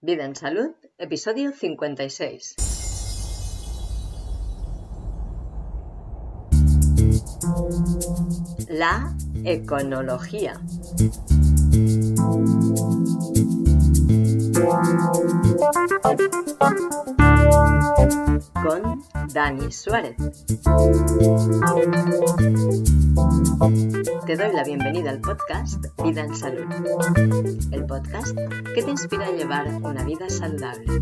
Vida en Salud, episodio 56. La econología. Con Dani Suárez. Te doy la bienvenida al podcast Vida en Salud, el podcast que te inspira a llevar una vida saludable.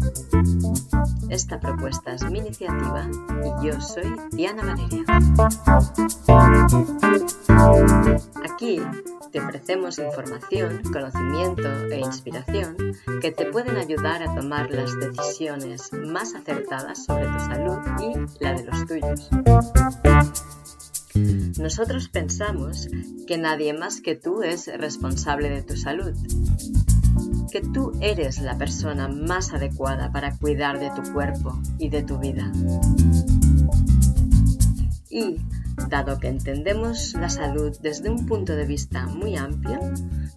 Esta propuesta es mi iniciativa y yo soy Diana Valeria. Aquí te ofrecemos información, conocimiento e inspiración que te pueden ayudar a tomar las decisiones más acertadas sobre tu salud y la de los tuyos. Nosotros pensamos que nadie más que tú es responsable de tu salud, que tú eres la persona más adecuada para cuidar de tu cuerpo y de tu vida. Y, dado que entendemos la salud desde un punto de vista muy amplio,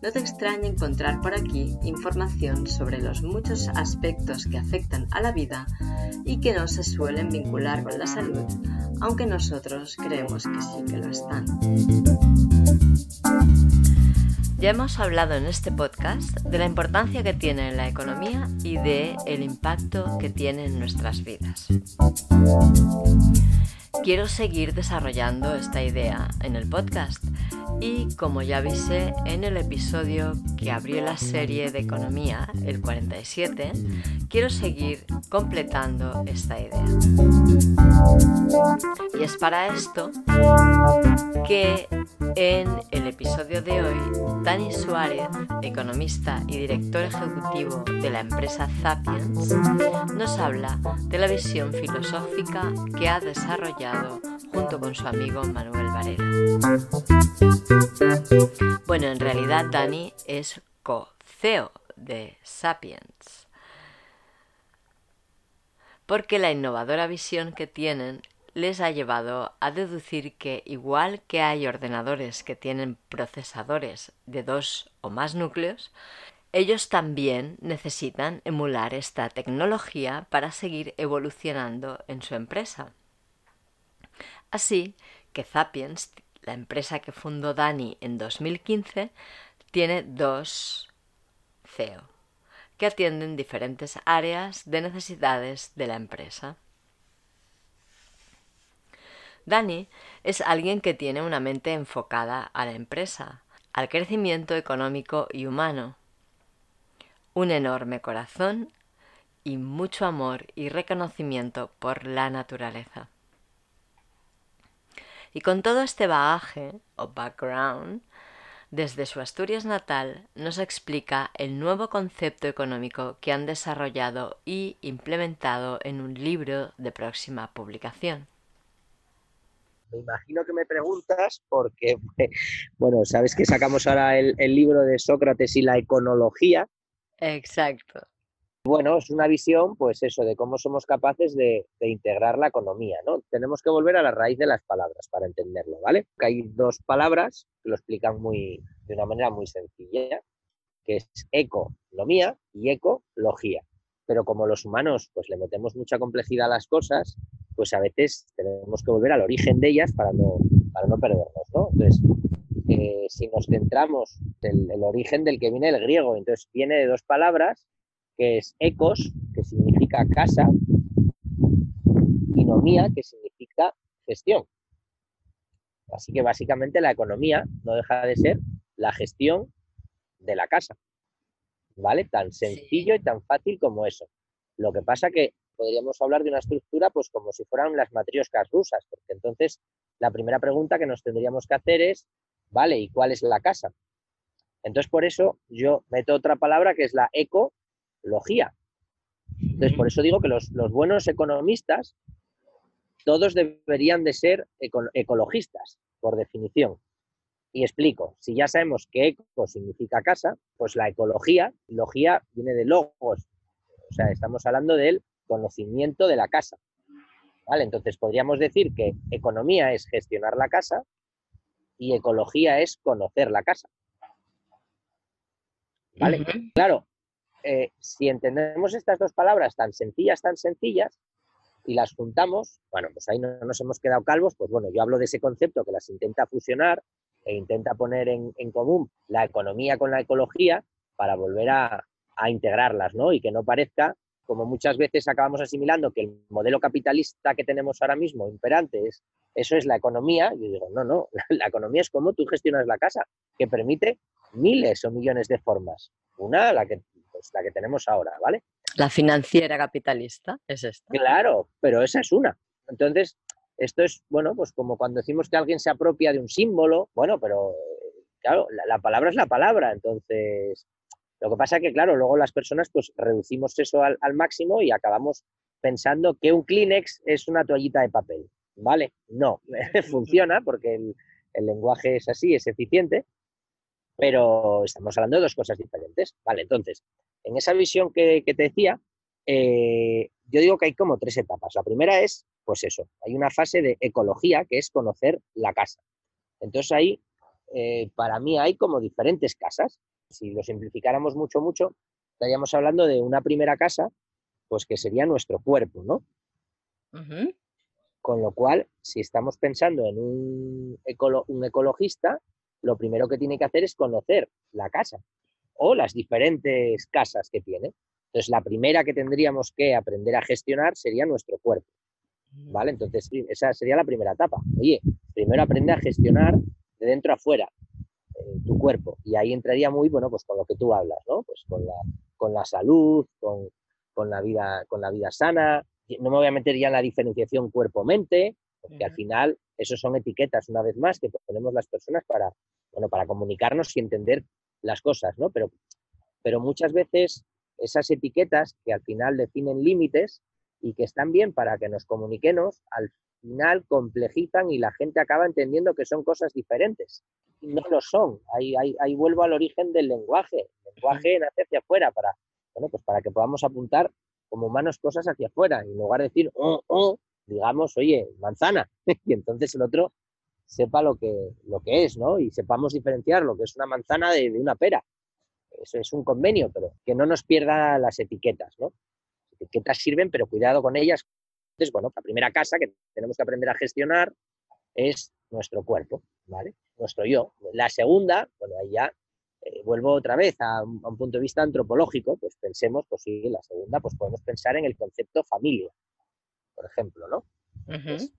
no te extraña encontrar por aquí información sobre los muchos aspectos que afectan a la vida y que no se suelen vincular con la salud, aunque nosotros creemos que sí que lo están. Ya hemos hablado en este podcast de la importancia que tiene la economía y de el impacto que tiene en nuestras vidas. Quiero seguir desarrollando esta idea en el podcast y como ya avisé en el episodio que abrió la serie de economía, el 47, quiero seguir completando esta idea. Y es para esto que en el episodio de hoy, Dani Suárez, economista y director ejecutivo de la empresa Zapiens, nos habla de la visión filosófica que ha desarrollado junto con su amigo Manuel Varela. Bueno, en realidad Dani es co-CEO de Sapiens, porque la innovadora visión que tienen les ha llevado a deducir que igual que hay ordenadores que tienen procesadores de dos o más núcleos, ellos también necesitan emular esta tecnología para seguir evolucionando en su empresa. Así que Zapiens, la empresa que fundó Dani en 2015, tiene dos CEO, que atienden diferentes áreas de necesidades de la empresa. Dani es alguien que tiene una mente enfocada a la empresa, al crecimiento económico y humano, un enorme corazón y mucho amor y reconocimiento por la naturaleza. Y con todo este bagaje o background, desde su Asturias natal nos explica el nuevo concepto económico que han desarrollado y implementado en un libro de próxima publicación. Me imagino que me preguntas porque, bueno, sabes que sacamos ahora el, libro de Sócrates y la econología. Exacto. Bueno, es una visión, pues eso, de cómo somos capaces de, integrar la economía, ¿no? Tenemos que volver a la raíz de las palabras para entenderlo, ¿vale? Hay dos palabras que lo explican muy, de una manera muy sencilla, que es economía y ecología. Pero como los humanos, pues le metemos mucha complejidad a las cosas, pues a veces tenemos que volver al origen de ellas para no, para no perdernos, ¿no? Entonces, eh, si nos centramos en el origen del que viene el griego, entonces viene de dos palabras, que es ecos, que significa casa, y nomía, que significa gestión. Así que básicamente la economía no deja de ser la gestión de la casa. ¿Vale? Tan sencillo y tan fácil como eso. Lo que pasa que podríamos hablar de una estructura pues como si fueran las matrioscas rusas, porque entonces la primera pregunta que nos tendríamos que hacer es, vale, ¿y cuál es la casa? Entonces por eso yo meto otra palabra que es la ecología. Entonces por eso digo que los, buenos economistas todos deberían de ser ecologistas, por definición. Y explico, si ya sabemos que eco significa casa, pues la ecología, logía viene de logos, o sea, estamos hablando del conocimiento de la casa. ¿Vale? Entonces podríamos decir que economía es gestionar la casa y ecología es conocer la casa. ¿Vale? Claro, eh, si entendemos estas dos palabras tan sencillas, tan sencillas, y las juntamos, bueno, pues ahí no nos hemos quedado calvos, pues bueno, yo hablo de ese concepto que las intenta fusionar e intenta poner en, común la economía con la ecología para volver a, a integrarlas, ¿no? Y que no parezca como muchas veces acabamos asimilando que el modelo capitalista que tenemos ahora mismo imperante es eso es la economía, yo digo, no, no, la, economía es como tú gestionas la casa, que permite miles o millones de formas. Una, la que, pues, la que tenemos ahora, ¿vale? La financiera capitalista es esta. Claro, pero esa es una. Entonces, esto es, bueno, pues como cuando decimos que alguien se apropia de un símbolo, bueno, pero claro, la palabra es la palabra, entonces lo que pasa es que, claro, luego las personas pues reducimos eso al, máximo y acabamos pensando que un Kleenex es una toallita de papel, ¿vale? No, funciona porque el, lenguaje es así, es eficiente, pero estamos hablando de dos cosas diferentes, ¿vale? Entonces, en esa visión que, te decía, eh, yo digo que hay como tres etapas. La primera es, pues eso, hay una fase de ecología que es conocer la casa. Entonces ahí, eh, para mí hay como diferentes casas si lo simplificáramos mucho, mucho, estaríamos hablando de una primera casa, pues que sería nuestro cuerpo, ¿no? Con lo cual, si estamos pensando en un, un ecologista, lo primero que tiene que hacer es conocer la casa o las diferentes casas que tiene. Entonces, la primera que tendríamos que aprender a gestionar sería nuestro cuerpo. ¿Vale? Entonces, esa sería la primera etapa. Oye, primero aprende a gestionar de dentro a fuera, tu cuerpo. Y ahí entraría muy, bueno, pues con lo que tú hablas, ¿no? Pues con la, con la salud, con, con la vida, con la vida sana. No me voy a meter ya en la diferenciación cuerpo-mente, porque al final eso son etiquetas, una vez más, que ponemos las personas para, bueno, para comunicarnos y entender las cosas, ¿no? Pero, pero muchas veces esas etiquetas que al final definen límites y que están bien para que nos comuniquemos, al final complejizan y la gente acaba entendiendo que son cosas diferentes. Y no lo son. Ahí, ahí, vuelvo al origen del lenguaje. El lenguaje nace hacia afuera para, bueno, pues para que podamos apuntar como humanos cosas hacia afuera. Y en lugar de decir, oh, oh, digamos, oye, manzana. y entonces el otro sepa lo que, lo que es, ¿no? Y sepamos diferenciar lo que es una manzana de, de una pera. Eso es un convenio, pero que no nos pierda las etiquetas, ¿no? Las etiquetas sirven, pero cuidado con ellas entonces, bueno, la primera casa que tenemos que aprender a gestionar es nuestro cuerpo, ¿vale? Nuestro yo. La segunda, bueno, ahí ya eh, vuelvo otra vez a un, punto de vista antropológico, pues pensemos, pues sí, la segunda, pues podemos pensar en el concepto familia, por ejemplo, ¿no? Pues,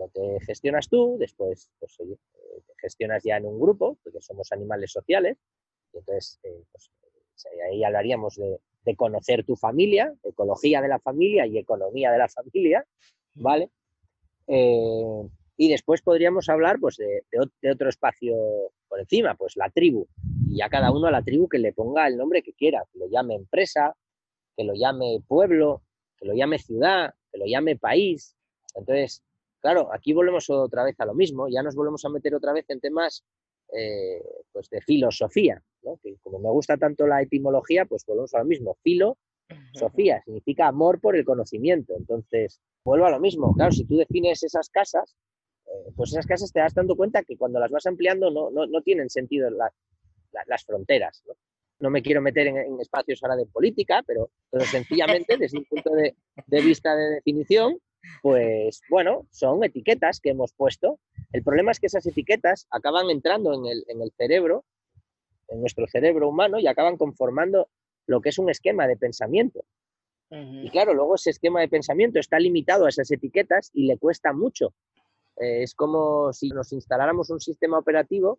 lo que gestionas tú, después, pues oye, eh, te gestionas ya en un grupo, porque somos animales sociales, y entonces, eh, pues, ahí hablaríamos de, de conocer tu familia, ecología de la familia y economía de la familia, ¿vale? Eh, y después podríamos hablar pues, de, otro espacio por encima, pues la tribu. Y ya cada uno a la tribu que le ponga el nombre que quiera, que lo llame empresa, que lo llame pueblo, que lo llame ciudad, que lo llame país. Entonces, claro, aquí volvemos otra vez a lo mismo, ya nos volvemos a meter otra vez en temas eh, pues de filosofía, que como me gusta tanto la etimología, pues volvemos a lo mismo, filo, Sofía, significa amor por el conocimiento. Entonces, vuelvo a lo mismo. Claro, si tú defines esas casas, eh, pues esas casas te das dando cuenta que cuando las vas ampliando no, no, tienen sentido las fronteras. ¿no? me quiero meter en, espacios ahora de política, pero, pero sencillamente desde un punto de, de, vista de definición, pues bueno, son etiquetas que hemos puesto. El problema es que esas etiquetas acaban entrando en el, en el cerebro, en nuestro cerebro humano, y acaban conformando lo que es un esquema de pensamiento. Y claro, luego ese esquema de pensamiento está limitado a esas etiquetas y le cuesta mucho. Eh, es como si nos instaláramos un sistema operativo,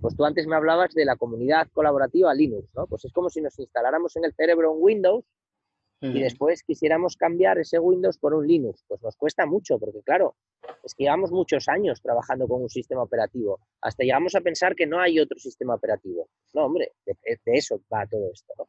pues tú antes me hablabas de la comunidad colaborativa Linux, ¿no? Pues es como si nos instaláramos en el cerebro un Windows y después quisiéramos cambiar ese Windows por un Linux, pues nos cuesta mucho, porque claro, es que llevamos muchos años trabajando con un sistema operativo, hasta llegamos a pensar que no hay otro sistema operativo. No, hombre, de, eso va todo esto, ¿no?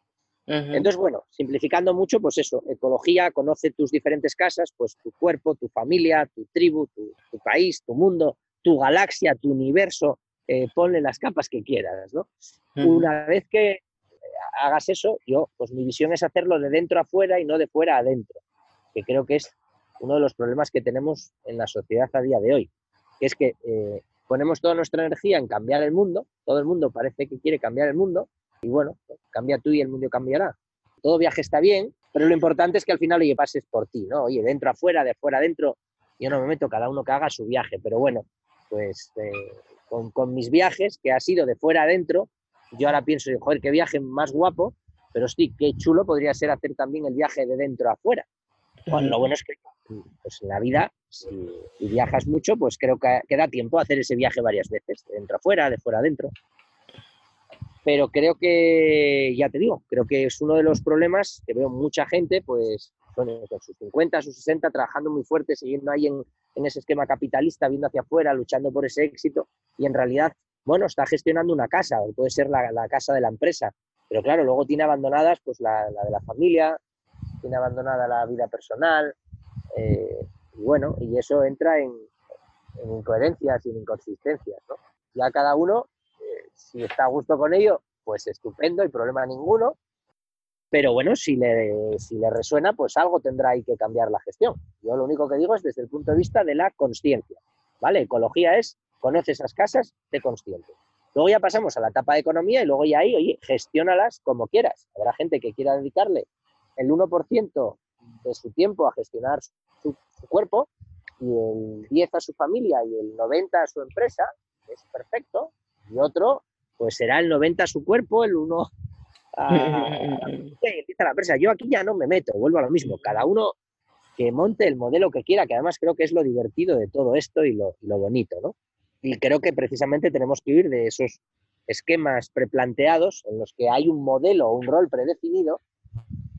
Entonces, bueno, simplificando mucho, pues eso, ecología, conoce tus diferentes casas, pues tu cuerpo, tu familia, tu tribu, tu, país, tu mundo, tu galaxia, tu universo, eh, ponle las capas que quieras, ¿no? Una vez que hagas eso, yo, pues mi visión es hacerlo de dentro a fuera y no de fuera a adentro, que creo que es uno de los problemas que tenemos en la sociedad a día de hoy, que es que eh, ponemos toda nuestra energía en cambiar el mundo, todo el mundo parece que quiere cambiar el mundo, y bueno, cambia tú y el mundo cambiará. todo viaje está bien, pero lo importante es que al final, oye, pases por ti, ¿no? Oye, dentro afuera, de fuera adentro, yo no me meto, cada uno que haga su viaje, pero bueno, pues eh, con, mis viajes, que ha sido de fuera adentro, yo ahora pienso, joder, qué viaje más guapo, pero sí, qué chulo podría ser hacer también el viaje de dentro a afuera. Bueno, lo bueno es que pues en la vida, si viajas mucho, pues creo que, que da tiempo a hacer ese viaje varias veces, de dentro a fuera, de fuera adentro pero creo que, ya te digo, creo que es uno de los problemas que veo mucha gente, pues, con sus 50, sus 60, trabajando muy fuerte, siguiendo ahí en, ese esquema capitalista, viendo hacia afuera, luchando por ese éxito, y en realidad, bueno, está gestionando una casa, puede ser la, casa de la empresa, pero claro, luego tiene abandonadas pues la, de la familia, tiene abandonada la vida personal, eh, y bueno, y eso entra en, en incoherencias y en inconsistencias, ¿no? Ya cada uno si está a gusto con ello, pues estupendo y problema ninguno. Pero bueno, si le, si le resuena, pues algo tendrá ahí que cambiar la gestión. Yo lo único que digo es desde el punto de vista de la consciencia. ¿Vale? Ecología es, conoce esas casas, de consciente. Luego ya pasamos a la etapa de economía y luego ya ahí, oye, gestiónalas como quieras. Habrá gente que quiera dedicarle el 1% de su tiempo a gestionar su, su, cuerpo y el 10 a su familia y el 90 a su empresa, es perfecto. Y otro pues será el 90 a su cuerpo, el 1 a, la empresa. Yo aquí ya no me meto, vuelvo a lo mismo. Cada uno que monte el modelo que quiera, que además creo que es lo divertido de todo esto y lo, bonito, ¿no? Y creo que precisamente tenemos que ir de esos esquemas preplanteados en los que hay un modelo o un rol predefinido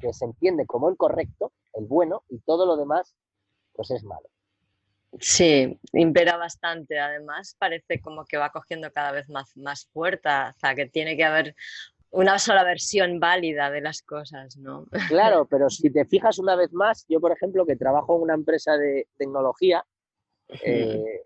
que se entiende como el correcto, el bueno, y todo lo demás, pues es malo. Sí, impera bastante. Además, parece como que va cogiendo cada vez más, más fuerza, o sea, que tiene que haber una sola versión válida de las cosas, ¿no? Claro, pero si te fijas una vez más, yo, por ejemplo, que trabajo en una empresa de tecnología, eh,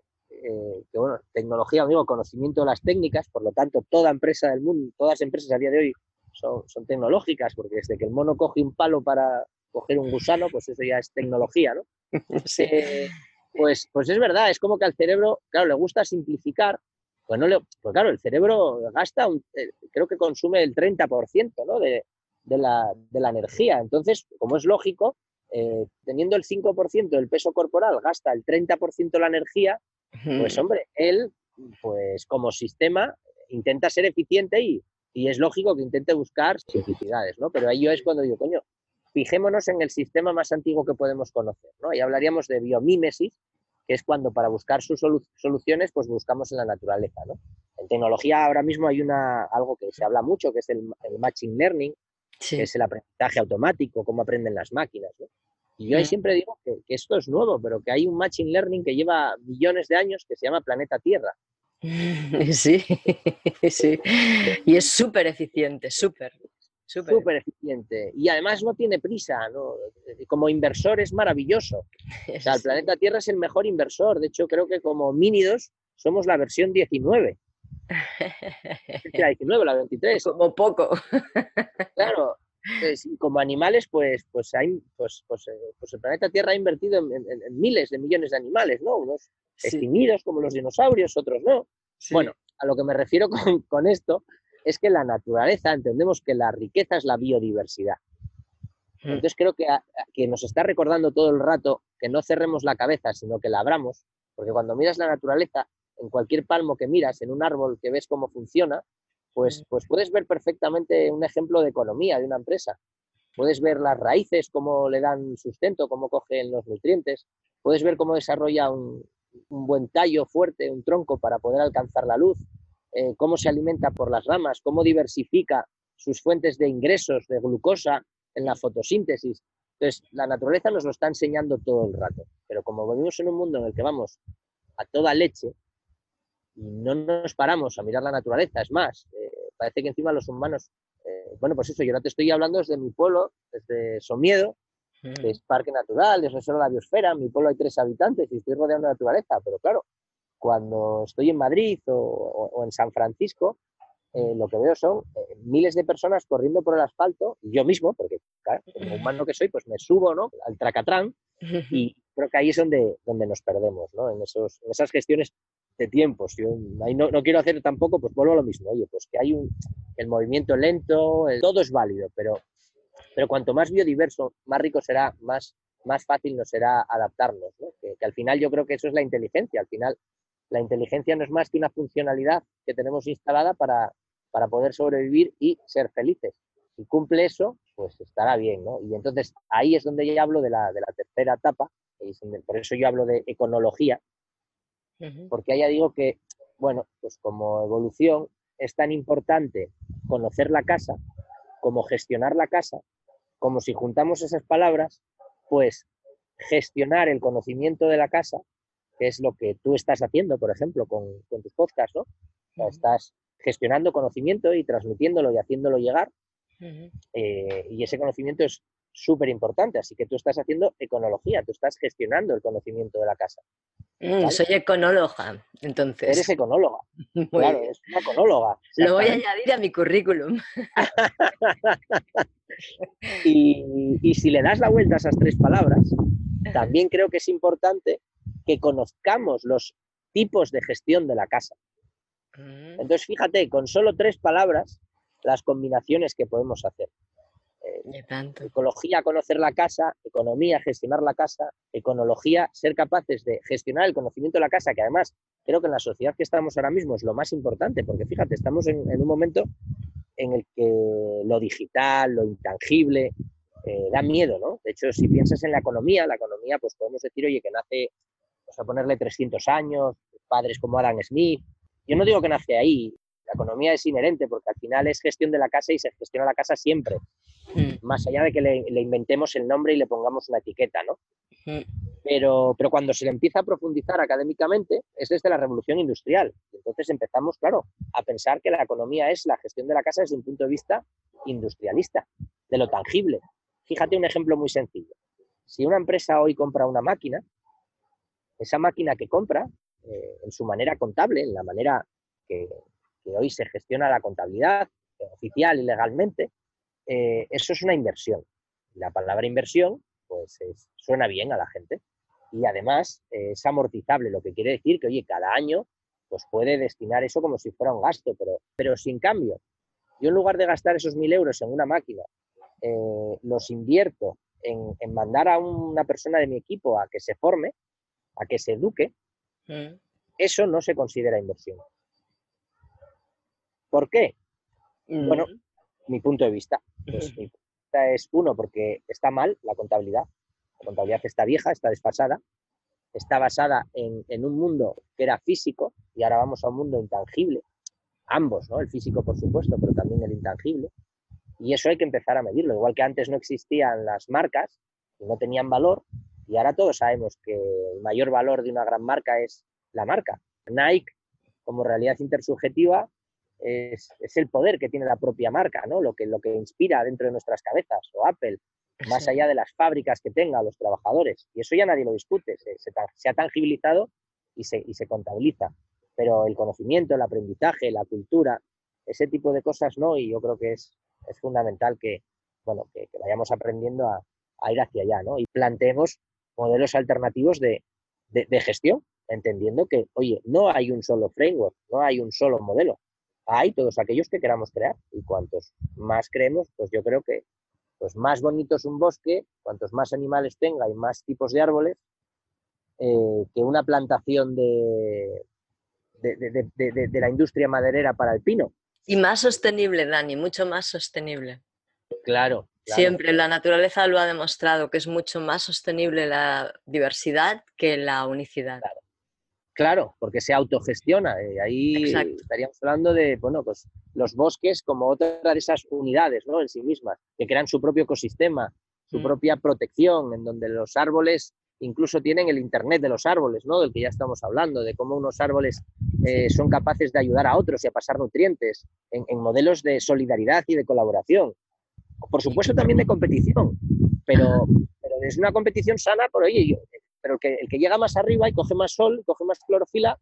tecnología, amigo, conocimiento de las técnicas, por lo tanto, toda empresa del mundo, todas las empresas a día de hoy son, son tecnológicas, porque desde que el mono coge un palo para coger un gusano, pues eso ya es tecnología, ¿no? Sí. Eh, pues, pues es verdad, es como que al cerebro, claro, le gusta simplificar, pues, no le, pues claro, el cerebro gasta, eh, creo que consume el 30% ¿no? de, de, la, de, la, energía. Entonces, como es lógico, eh, teniendo el 5% del peso corporal, gasta el 30% de la energía, pues hombre, él, pues como sistema, intenta ser eficiente y, y es lógico que intente buscar simplicidades, ¿no? Pero ahí yo es cuando digo, coño, fijémonos en el sistema más antiguo que podemos conocer, ¿no? Y hablaríamos de biomímesis, que es cuando para buscar sus soluciones, pues buscamos en la naturaleza, ¿no? En tecnología ahora mismo hay una, algo que se habla mucho, que es el, el Machine Learning, que es el aprendizaje automático, cómo aprenden las máquinas, ¿no? Y yo ahí siempre digo que, que, esto es nuevo, pero que hay un Machine Learning que lleva millones de años que se llama Planeta Tierra. Sí, sí. Y es súper eficiente, súper. Súper eficiente. Y además no tiene prisa, ¿no? Como inversor es maravilloso. O sea, el planeta Tierra es el mejor inversor. De hecho, creo que como Mínidos somos la versión 19. La 19, la 23. Como poco. Claro. Como animales, pues, pues, hay, pues, pues, eh, pues, el planeta Tierra ha invertido en, miles de millones de animales, ¿no? Unos extinguidos como los dinosaurios, otros no. Bueno, a lo que me refiero con, con esto es que la naturaleza, entendemos que la riqueza es la biodiversidad. Hmm. Entonces creo que, que nos está recordando todo el rato que no cerremos la cabeza, sino que la abramos, porque cuando miras la naturaleza, en cualquier palmo que miras, en un árbol que ves cómo funciona, pues, hmm. pues puedes ver perfectamente un ejemplo de economía de una empresa. Puedes ver las raíces, cómo le dan sustento, cómo cogen los nutrientes. Puedes ver cómo desarrolla un buen tallo fuerte, un tronco para poder alcanzar la luz. Eh, cómo se alimenta por las ramas, cómo diversifica sus fuentes de ingresos de glucosa en la fotosíntesis. Entonces, la naturaleza nos lo está enseñando todo el rato, pero como vivimos en un mundo en el que vamos a toda leche y no nos paramos a mirar la naturaleza, es más, eh, parece que encima los humanos, eh, bueno, pues eso, yo no te estoy hablando desde mi pueblo, desde Somiedo, que es parque natural, es reserva de la biosfera, en mi pueblo hay tres habitantes y estoy rodeado de naturaleza, pero claro, cuando estoy en Madrid o, en San Francisco, eh, lo que veo son eh, miles de personas corriendo por el asfalto, yo mismo, porque claro, como humano que soy, pues me subo ¿no? al tracatrán y creo que ahí es donde, donde nos perdemos, ¿no? en, esos, en esas gestiones de tiempos. Yo ahí no, no, quiero hacer tampoco, pues vuelvo a lo mismo, oye, pues que hay un, el movimiento lento, todo es válido, pero Pero cuanto más biodiverso, más rico será, más, más fácil nos será adaptarnos. Que, al final yo creo que eso es la inteligencia. Al final la inteligencia no es más que una funcionalidad que tenemos instalada para, para poder sobrevivir y ser felices. Si cumple eso, pues estará bien. Y entonces ahí es donde yo hablo de la, de la tercera etapa, por eso yo hablo de econología, porque ya digo que, bueno, pues como evolución es tan importante conocer la casa como gestionar la casa, como si juntamos esas palabras, pues gestionar el conocimiento de la casa, que es lo que tú estás haciendo, por ejemplo, con, tus podcasts, ¿no? estás gestionando conocimiento y transmitiéndolo y haciéndolo llegar. Eh, y ese conocimiento es súper importante, así que tú estás haciendo econología, tú estás gestionando el conocimiento de la casa. Mm, soy econóloga, entonces. Eres econóloga. claro, eres una econóloga. Lo voy a añadir a mi currículum. y, y si le das la vuelta a esas tres palabras, también creo que es importante que conozcamos los tipos de gestión de la casa. Mm. Entonces, fíjate, con solo tres palabras, las combinaciones que podemos hacer. Ecología, conocer la casa, economía, gestionar la casa, econología, ser capaces de gestionar el conocimiento de la casa, que además creo que en la sociedad que estamos ahora mismo es lo más importante, porque fíjate, estamos en, un momento en el que lo digital, lo intangible, eh, da miedo, ¿no? De hecho, si piensas en la economía, la economía, pues podemos decir, oye, que nace, vamos a ponerle 300 años, padres como Adam Smith. Yo no digo que nace ahí, la economía es inherente porque al final es gestión de la casa y se gestiona la casa siempre. Mm. más allá de que le, inventemos el nombre y le pongamos una etiqueta, ¿no? Mm. Pero, pero cuando se le empieza a profundizar académicamente es desde la revolución industrial. Entonces empezamos, claro, a pensar que la economía es la gestión de la casa desde un punto de vista industrialista, de lo tangible. Fíjate un ejemplo muy sencillo. Si una empresa hoy compra una máquina, esa máquina que compra, eh, en su manera contable, en la manera que, que hoy se gestiona la contabilidad oficial y legalmente, eh, eso es una inversión. La palabra inversión, pues suena bien a la gente. Y además eh, es amortizable, lo que quiere decir que, oye, cada año pues puede destinar eso como si fuera un gasto, pero, pero sin cambio. Yo en lugar de gastar esos mil euros en una máquina, eh, los invierto en, mandar a una persona de mi equipo a que se forme, a que se eduque, mm. eso no se considera inversión. ¿Por qué? Bueno, mm. Mi punto de vista. Pues es uno, porque está mal la contabilidad. La contabilidad está vieja, está desfasada, está basada en, un mundo que era físico y ahora vamos a un mundo intangible. Ambos, ¿no? El físico, por supuesto, pero también el intangible. Y eso hay que empezar a medirlo. Igual que antes no existían las marcas y no tenían valor, y ahora todos sabemos que el mayor valor de una gran marca es la marca. Nike, como realidad intersubjetiva, es, el poder que tiene la propia marca, ¿no? Lo que, lo que inspira dentro de nuestras cabezas, o Apple, más allá de las fábricas que tenga los trabajadores. Y eso ya nadie lo discute, se, ha tangibilizado y se, y se contabiliza. Pero el conocimiento, el aprendizaje, la cultura, ese tipo de cosas no, y yo creo que es, es fundamental que, bueno, que, vayamos aprendiendo a, ir hacia allá, ¿no? Y planteemos modelos alternativos de, de, gestión, entendiendo que, oye, no hay un solo framework, no hay un solo modelo, hay todos aquellos que queramos crear y cuantos más creemos, pues yo creo que pues más bonito es un bosque, cuantos más animales tenga y más tipos de árboles, eh, que una plantación de, de, la industria maderera para el pino. Y más sostenible, Dani, mucho más sostenible. Claro. Siempre la naturaleza lo ha demostrado, que es mucho más sostenible la diversidad que la unicidad. Claro, porque se autogestiona. Eh, ahí estaríamos hablando de, bueno, pues los bosques como otra de esas unidades, ¿no? En sí mismas, que crean su propio ecosistema, su mm. propia protección, en donde los árboles incluso tienen el Internet de los árboles, ¿no? Del que ya estamos hablando, de cómo unos árboles eh, son capaces de ayudar a otros y a pasar nutrientes en, modelos de solidaridad y de colaboración. Por supuesto también de competición, pero, pero es una competición sana por, oye, yo, pero el que, llega más arriba y coge más sol, coge más clorofila,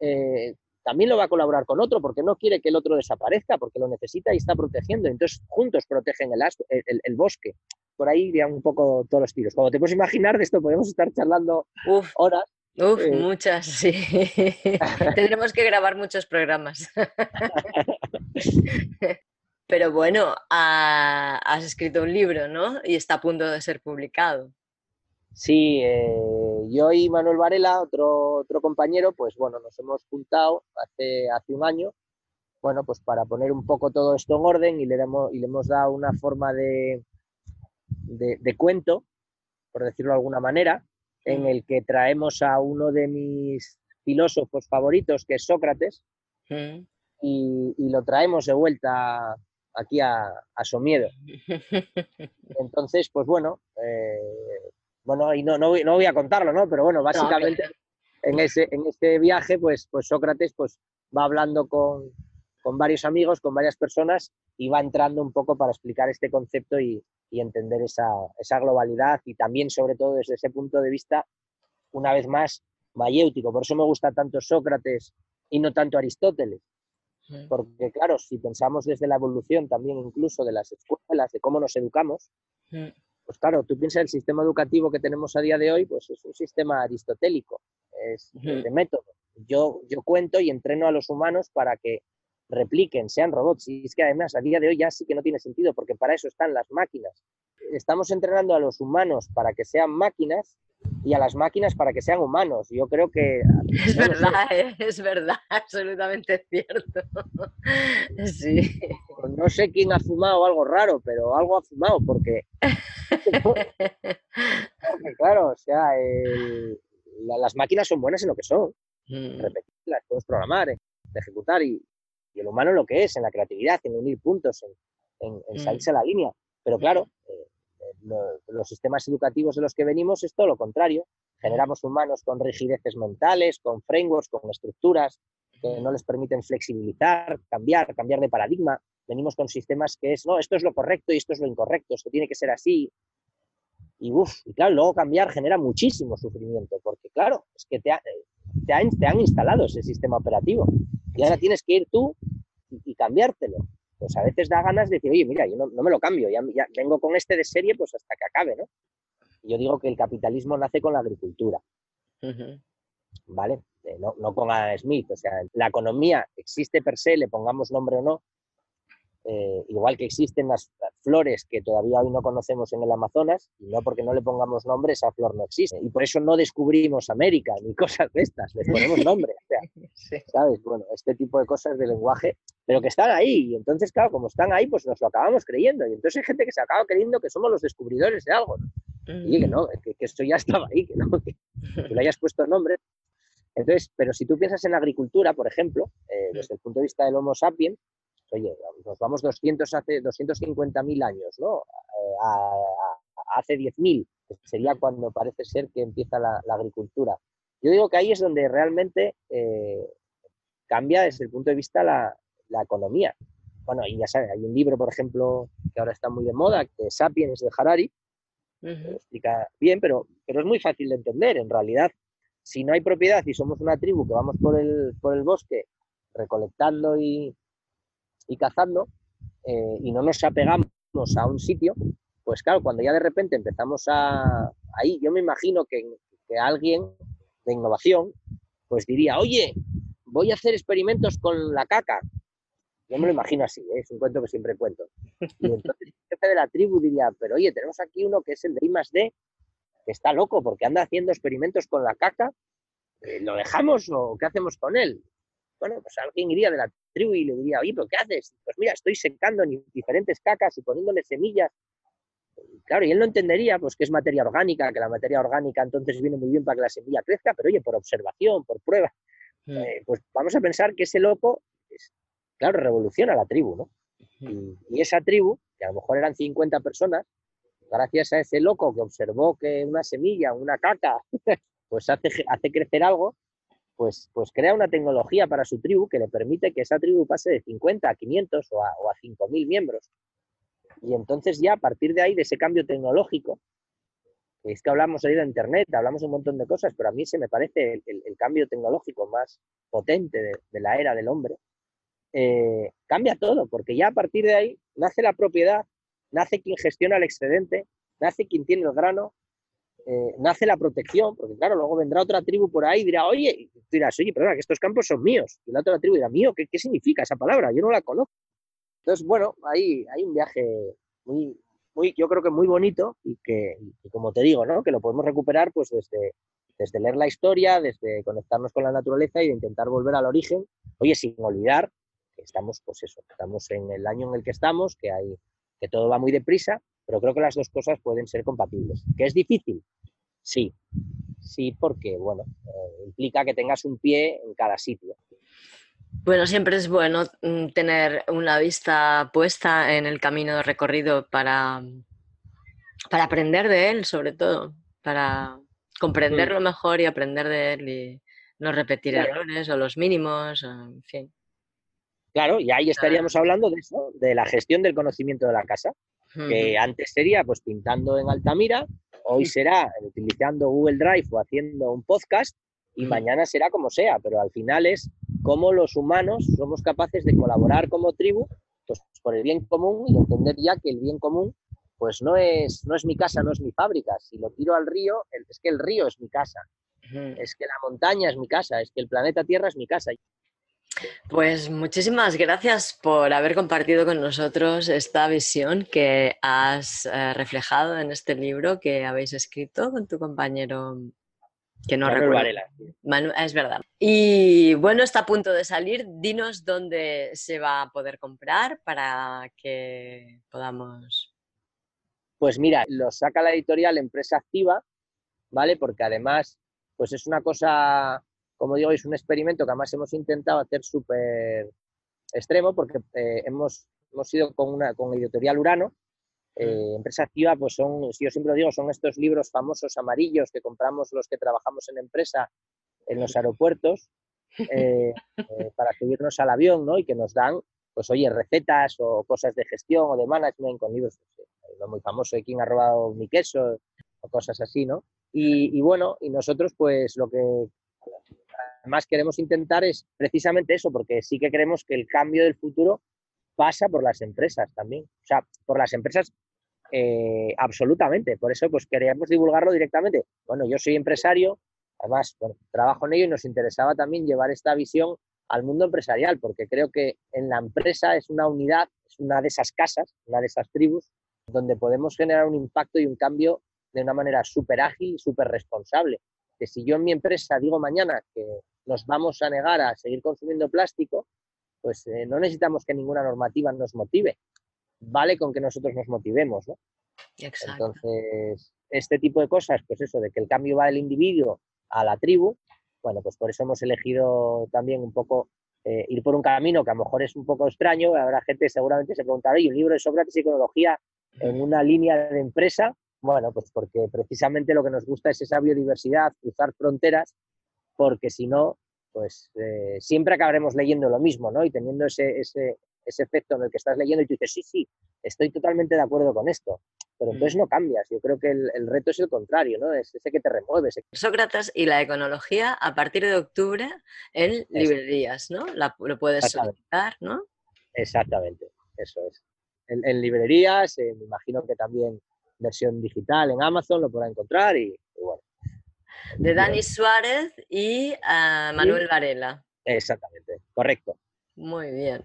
eh, también lo va a colaborar con otro porque no quiere que el otro desaparezca, porque lo necesita y está protegiendo. Entonces, juntos protegen el, bosque. Por ahí irían un poco todos los tiros. Como te puedes imaginar, de esto podemos estar charlando horas. Uf, eh, muchas, sí. Tendremos que grabar muchos programas. Pero bueno, has escrito un libro, ¿no? Y está a punto de ser publicado. Sí, eh, yo y Manuel Varela, otro, otro compañero, pues bueno, nos hemos juntado hace, hace un año, bueno, pues para poner un poco todo esto en orden y le, damos, y le hemos dado una forma de, de, cuento, por decirlo de alguna manera, en el que traemos a uno de mis filósofos favoritos, que es Sócrates, y, lo traemos de vuelta aquí a, a Somiedo. Entonces, pues bueno, eh, bueno, y no, no, no, voy a contarlo, ¿no? Pero bueno, básicamente en, ese, en este viaje, pues, pues Sócrates pues, va hablando con, con varios amigos, con varias personas, y va entrando un poco para explicar este concepto y, y entender esa, esa, globalidad y también, sobre todo, desde ese punto de vista, una vez más, mayéutico. Por eso me gusta tanto Sócrates y no tanto Aristóteles. Porque, claro, si pensamos desde la evolución también incluso de las escuelas, de cómo nos educamos, pues claro, tú piensas el sistema educativo que tenemos a día de hoy, pues es un sistema aristotélico, es de método. Yo, yo cuento y entreno a los humanos para que repliquen, sean robots. Y es que además a día de hoy ya sí que no tiene sentido, porque para eso están las máquinas. Estamos entrenando a los humanos para que sean máquinas y a las máquinas para que sean humanos. Yo creo que... Es verdad, ¿eh? es verdad, absolutamente cierto. Sí. No sé quién ha fumado algo raro, pero algo ha fumado, porque... claro, o sea, las máquinas son buenas en lo que son. Mm. Repetirlas, puedes programar, eh, ejecutar y, y el humano lo que es, en la creatividad, en unir puntos, en, en, mm. salirse a la línea. Pero claro, eh, eh, los sistemas educativos de los que venimos es todo lo contrario. Generamos humanos con rigideces mentales, con frameworks, con estructuras que no les permiten flexibilizar, cambiar, cambiar de paradigma. Venimos con sistemas que es, no, esto es lo correcto y esto es lo incorrecto, esto tiene que ser así. Y, uf, y claro, luego cambiar genera muchísimo sufrimiento, porque claro, es que te, te, han, te han instalado ese sistema operativo y ahora tienes que ir tú y, cambiártelo. Pues a veces da ganas de decir, oye, mira, yo no, me lo cambio, ya, vengo con este de serie pues hasta que acabe, ¿no? Yo digo que el capitalismo nace con la agricultura, ¿vale? Eh, no, no, con Adam Smith, o sea, la economía existe per se, le pongamos nombre o no, eh, igual que existen las flores que todavía hoy no conocemos en el Amazonas, y no porque no le pongamos nombre, esa flor no existe. Y por eso no descubrimos América ni cosas de estas, les ponemos nombre. ¿Sabes? Bueno, este tipo de cosas de lenguaje, pero que están ahí. Y entonces, claro, como están ahí, pues nos lo acabamos creyendo. Y entonces hay gente que se acaba creyendo que somos los descubridores de algo. Y que no, que, esto ya estaba ahí, que no, que, le hayas puesto nombre. Entonces, pero si tú piensas en agricultura, por ejemplo, eh, desde el punto de vista del Homo sapiens, oye, nos vamos 200 hace 250.000 años, ¿no? Eh, a, hace 10.000, sería cuando parece ser que empieza la, agricultura. Yo digo que ahí es donde realmente eh, cambia desde el punto de vista la, la economía. Bueno, y ya sabes, hay un libro, por ejemplo, que ahora está muy de moda, que es Sapiens de Harari, lo explica bien, pero, pero es muy fácil de entender. En realidad, si no hay propiedad y somos una tribu que vamos por el, por el bosque recolectando y, y cazando eh, y no nos apegamos a un sitio, pues claro, cuando ya de repente empezamos a... Ahí yo me imagino que, alguien de innovación pues diría, oye, voy a hacer experimentos con la caca. Yo me lo imagino así, ¿eh? es un cuento que siempre cuento. Y entonces el jefe de la tribu diría, pero oye, tenemos aquí uno que es el de I más D, que está loco porque anda haciendo experimentos con la caca, eh, ¿lo dejamos o qué hacemos con él? Bueno, pues alguien iría de la tribu y le diría, oye, ¿pero qué haces? Pues mira, estoy secando en diferentes cacas y poniéndole semillas. Claro, y él no entendería pues que es materia orgánica, que la materia orgánica entonces viene muy bien para que la semilla crezca, pero oye, por observación, por prueba, mm. eh, pues vamos a pensar que ese loco, claro, revoluciona la tribu, ¿no? Y, esa tribu, que a lo mejor eran 50 personas, gracias a ese loco que observó que una semilla, una caca, pues hace, hace crecer algo, pues, pues crea una tecnología para su tribu que le permite que esa tribu pase de 50 a 500 o a, o a 5.000 miembros. Y entonces ya a partir de ahí, de ese cambio tecnológico, es que hablamos ahí de Internet, hablamos un montón de cosas, pero a mí se me parece el, cambio tecnológico más potente de, la era del hombre, eh, cambia todo, porque ya a partir de ahí nace la propiedad, nace quien gestiona el excedente, nace quien tiene el grano, eh, nace la protección, porque claro, luego vendrá otra tribu por ahí y dirá, oye, y dirás, oye, perdona, que estos campos son míos. Y la otra tribu dirá, mío, ¿qué, significa esa palabra? Yo no la conozco. Entonces, bueno, ahí hay un viaje muy, muy, yo creo que muy bonito y que, como te digo, ¿no? Que lo podemos recuperar pues desde, desde leer la historia, desde conectarnos con la naturaleza y de intentar volver al origen, oye, sin olvidar que estamos, pues eso, estamos en el año en el que estamos, que hay, que todo va muy deprisa, pero creo que las dos cosas pueden ser compatibles. ¿Que es difícil? Sí, sí, porque, bueno, eh, implica que tengas un pie en cada sitio. Bueno, siempre es bueno mm, tener una vista puesta en el camino recorrido para, para aprender de él, sobre todo, para comprenderlo mejor y aprender de él y no repetir errores o los mínimos, en fin. Claro, y ahí estaríamos hablando de eso, de la gestión del conocimiento de la casa, que antes sería pues pintando en Altamira, hoy será utilizando Google Drive o haciendo un podcast y mañana será como sea, pero al final es cómo los humanos somos capaces de colaborar como tribu pues, por el bien común y entender ya que el bien común pues no es, no es mi casa, no es mi fábrica. Si lo tiro al río, es que el río es mi casa, es que la montaña es mi casa, es que el planeta Tierra es mi casa. Pues muchísimas gracias por haber compartido con nosotros esta visión que has eh, reflejado en este libro que habéis escrito con tu compañero que no recuerdo. es verdad. Y bueno, está a punto de salir. Dinos dónde se va a poder comprar para que podamos. Pues mira, lo saca la editorial Empresa Activa, ¿vale? Porque además, pues es una cosa, como digo, es un experimento que además hemos intentado hacer súper extremo, porque eh, hemos, hemos ido con una con editorial Urano, eh, empresa activa, pues son, yo siempre lo digo, son estos libros famosos amarillos que compramos los que trabajamos en empresa en los aeropuertos eh, eh, para subirnos al avión, ¿no? Y que nos dan, pues oye, recetas o cosas de gestión o de management con libros, lo muy famoso de quién ha robado mi queso o cosas así, ¿no? Y, y bueno, y nosotros pues lo que más queremos intentar es precisamente eso, porque sí que creemos que el cambio del futuro pasa por las empresas también. O sea, por las empresas eh, absolutamente. Por eso, pues queríamos divulgarlo directamente. Bueno, yo soy empresario, además, trabajo en ello y nos interesaba también llevar esta visión al mundo empresarial, porque creo que en la empresa es una unidad, es una de esas casas, una de esas tribus, donde podemos generar un impacto y un cambio de una manera súper ágil y súper responsable. Que si yo en mi empresa digo mañana que nos vamos a negar a seguir consumiendo plástico, pues eh, no necesitamos que ninguna normativa nos motive vale con que nosotros nos motivemos, ¿no? Entonces, este tipo de cosas, pues eso, de que el cambio va del individuo a la tribu, bueno, pues por eso hemos elegido también un poco eh, ir por un camino que a lo mejor es un poco extraño, habrá gente seguramente se preguntará, ¿y un libro de Sócrates y ecología en una línea de empresa? Bueno, pues porque precisamente lo que nos gusta es esa biodiversidad, cruzar fronteras, porque si no, pues eh, siempre acabaremos leyendo lo mismo, ¿no? Y teniendo ese, ese, ese efecto en el que estás leyendo y tú dices, sí, sí, estoy totalmente de acuerdo con esto. Pero entonces no cambias. Yo creo que el, reto es el contrario, ¿no? Es ese que te remueve. Sócrates y la econología a partir de octubre en librerías, ¿no? lo puedes solicitar, ¿no? Exactamente, eso es. En, librerías, me imagino que también versión digital en Amazon lo podrá encontrar y, bueno. De Dani Suárez y ah, Manuel Varela. Exactamente, correcto. Muy bien.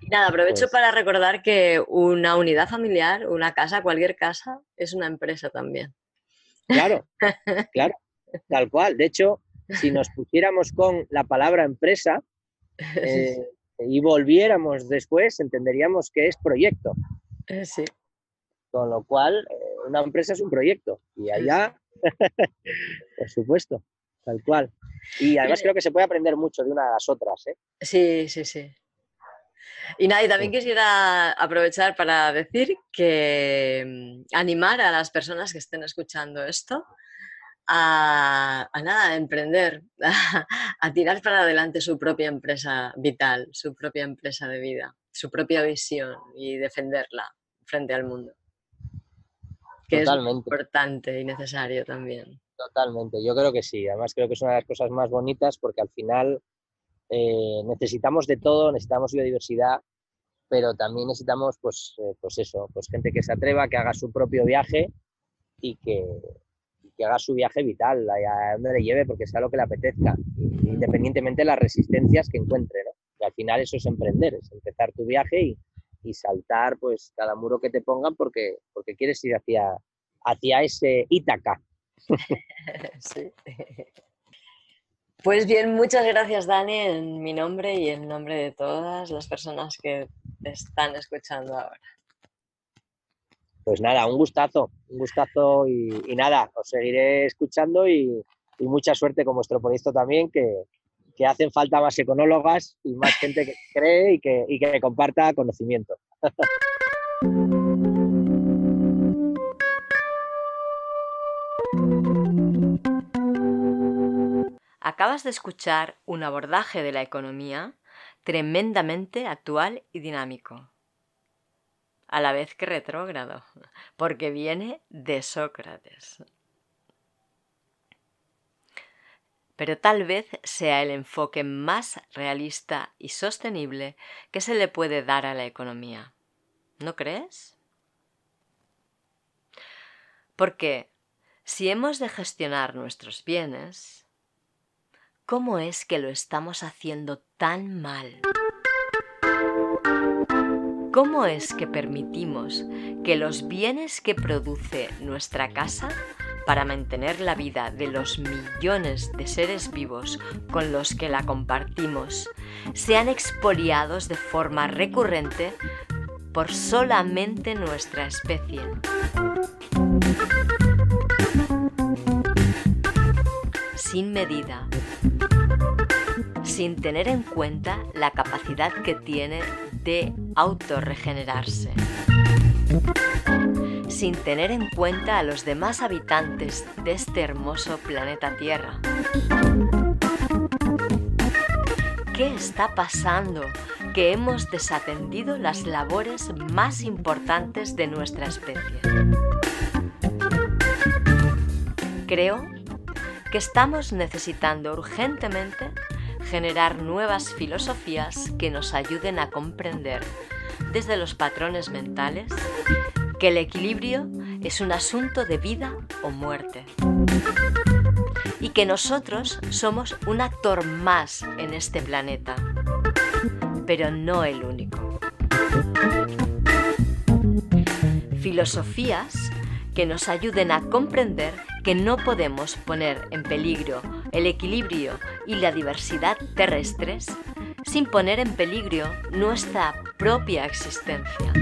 Y nada, aprovecho pues para recordar que una unidad familiar, una casa, cualquier casa, es una empresa también. Claro, claro, tal cual. De hecho, si nos pusiéramos con la palabra empresa eh, y volviéramos después, entenderíamos que es proyecto. Eh, sí. Con lo cual, eh, una empresa es un proyecto. Y allá, por supuesto, tal cual. Y además creo que se puede aprender mucho de una de las otras. ¿eh? Sí, sí, sí. Y nada, también quisiera aprovechar para decir que mm, animar a las personas que estén escuchando esto a, nada, a emprender, a, tirar para adelante su propia empresa vital, su propia empresa de vida, su propia visión y defenderla frente al mundo. Que es importante y necesario también. Totalmente, yo creo que sí. Además creo que es una de las cosas más bonitas porque al final eh, necesitamos de todo, necesitamos biodiversidad, pero también necesitamos, pues, eh, pues eso, pues gente que se atreva, que haga su propio viaje y que, que haga su viaje vital, a donde le lleve, porque sea lo que le apetezca, independientemente de las resistencias que encuentre, ¿no? Y al final eso es emprender, es empezar tu viaje y, saltar pues cada muro que te pongan porque, porque quieres ir hacia, hacia ese Ítaca. sí. Pues bien, muchas gracias Dani en mi nombre y en nombre de todas las personas que te están escuchando ahora. Pues nada, un gustazo, un gustazo y, nada, os seguiré escuchando y, mucha suerte con vuestro proyecto también, que, hacen falta más econólogas y más gente que cree y que, y que comparta conocimiento. Acabas de escuchar un abordaje de la economía tremendamente actual y dinámico, a la vez que retrógrado, porque viene de Sócrates. Pero tal vez sea el enfoque más realista y sostenible que se le puede dar a la economía. ¿No crees? Porque si hemos de gestionar nuestros bienes, ¿Cómo es que lo estamos haciendo tan mal? ¿Cómo es que permitimos que los bienes que produce nuestra casa para mantener la vida de los millones de seres vivos con los que la compartimos. Sean expoliados de forma recurrente por solamente nuestra especie? Sin medida, sin tener en cuenta la capacidad que tiene de autorregenerarse, sin tener en cuenta a los demás habitantes de este hermoso planeta Tierra. ¿Qué está pasando? Que hemos desatendido las labores más importantes de nuestra especie. Creo que estamos necesitando urgentemente generar nuevas filosofías que nos ayuden a comprender desde los patrones mentales que el equilibrio es un asunto de vida o muerte y que nosotros somos un actor más en este planeta, pero no el único. Filosofías que nos ayuden a comprender que no podemos poner en peligro el equilibrio y la diversidad terrestres sin poner en peligro nuestra propia existencia.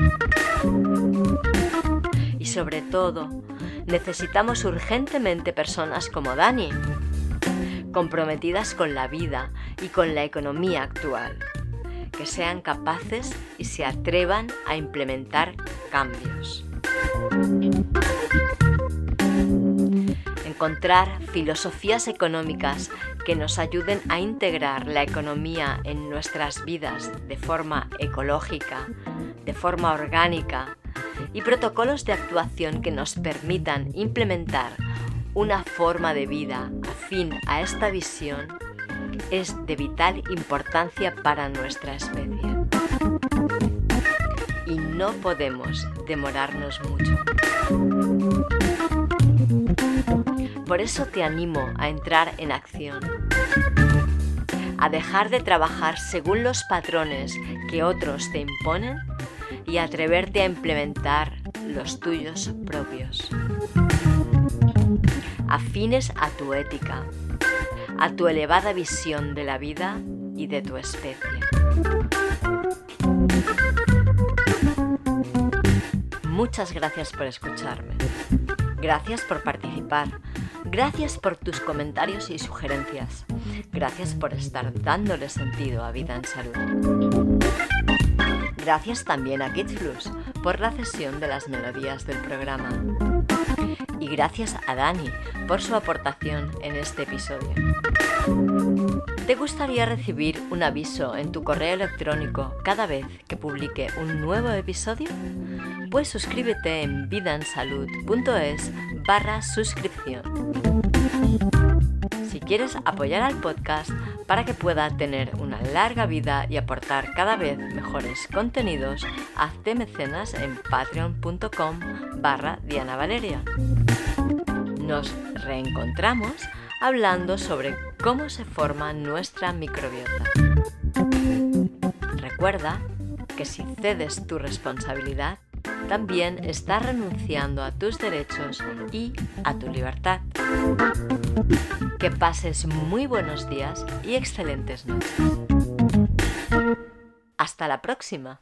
Sobre todo, necesitamos urgentemente personas como Dani, comprometidas con la vida y con la economía actual, que sean capaces y se atrevan a implementar cambios. Encontrar filosofías económicas que nos ayuden a integrar la economía en nuestras vidas de forma ecológica, de forma orgánica y protocolos de actuación que nos permitan implementar una forma de vida afín a esta visión es de vital importancia para nuestra especie. Y no podemos demorarnos mucho. Por eso te animo a entrar en acción, a dejar de trabajar según los patrones que otros te imponen y atreverte a implementar los tuyos propios, afines a tu ética, a tu elevada visión de la vida y de tu especie. Muchas gracias por escucharme. Gracias por participar Gracias por tus comentarios y sugerencias. Gracias por estar dándole sentido a Vida en Salud. Gracias también a Kidsflux por la cesión de las melodías del programa. Y gracias a Dani por su aportación en este episodio. ¿Te gustaría recibir un aviso en tu correo electrónico cada vez que publique un nuevo episodio? Pues suscríbete en vidansalud.es barra suscripción. Quieres apoyar al podcast para que pueda tener una larga vida y aportar cada vez mejores contenidos, hazte mecenas en patreon.com barra Diana Valeria. Nos reencontramos hablando sobre cómo se forma nuestra microbiota. Recuerda que si cedes tu responsabilidad, también estás renunciando a tus derechos y a tu libertad. Que pases muy buenos días y excelentes noches. Hasta la próxima.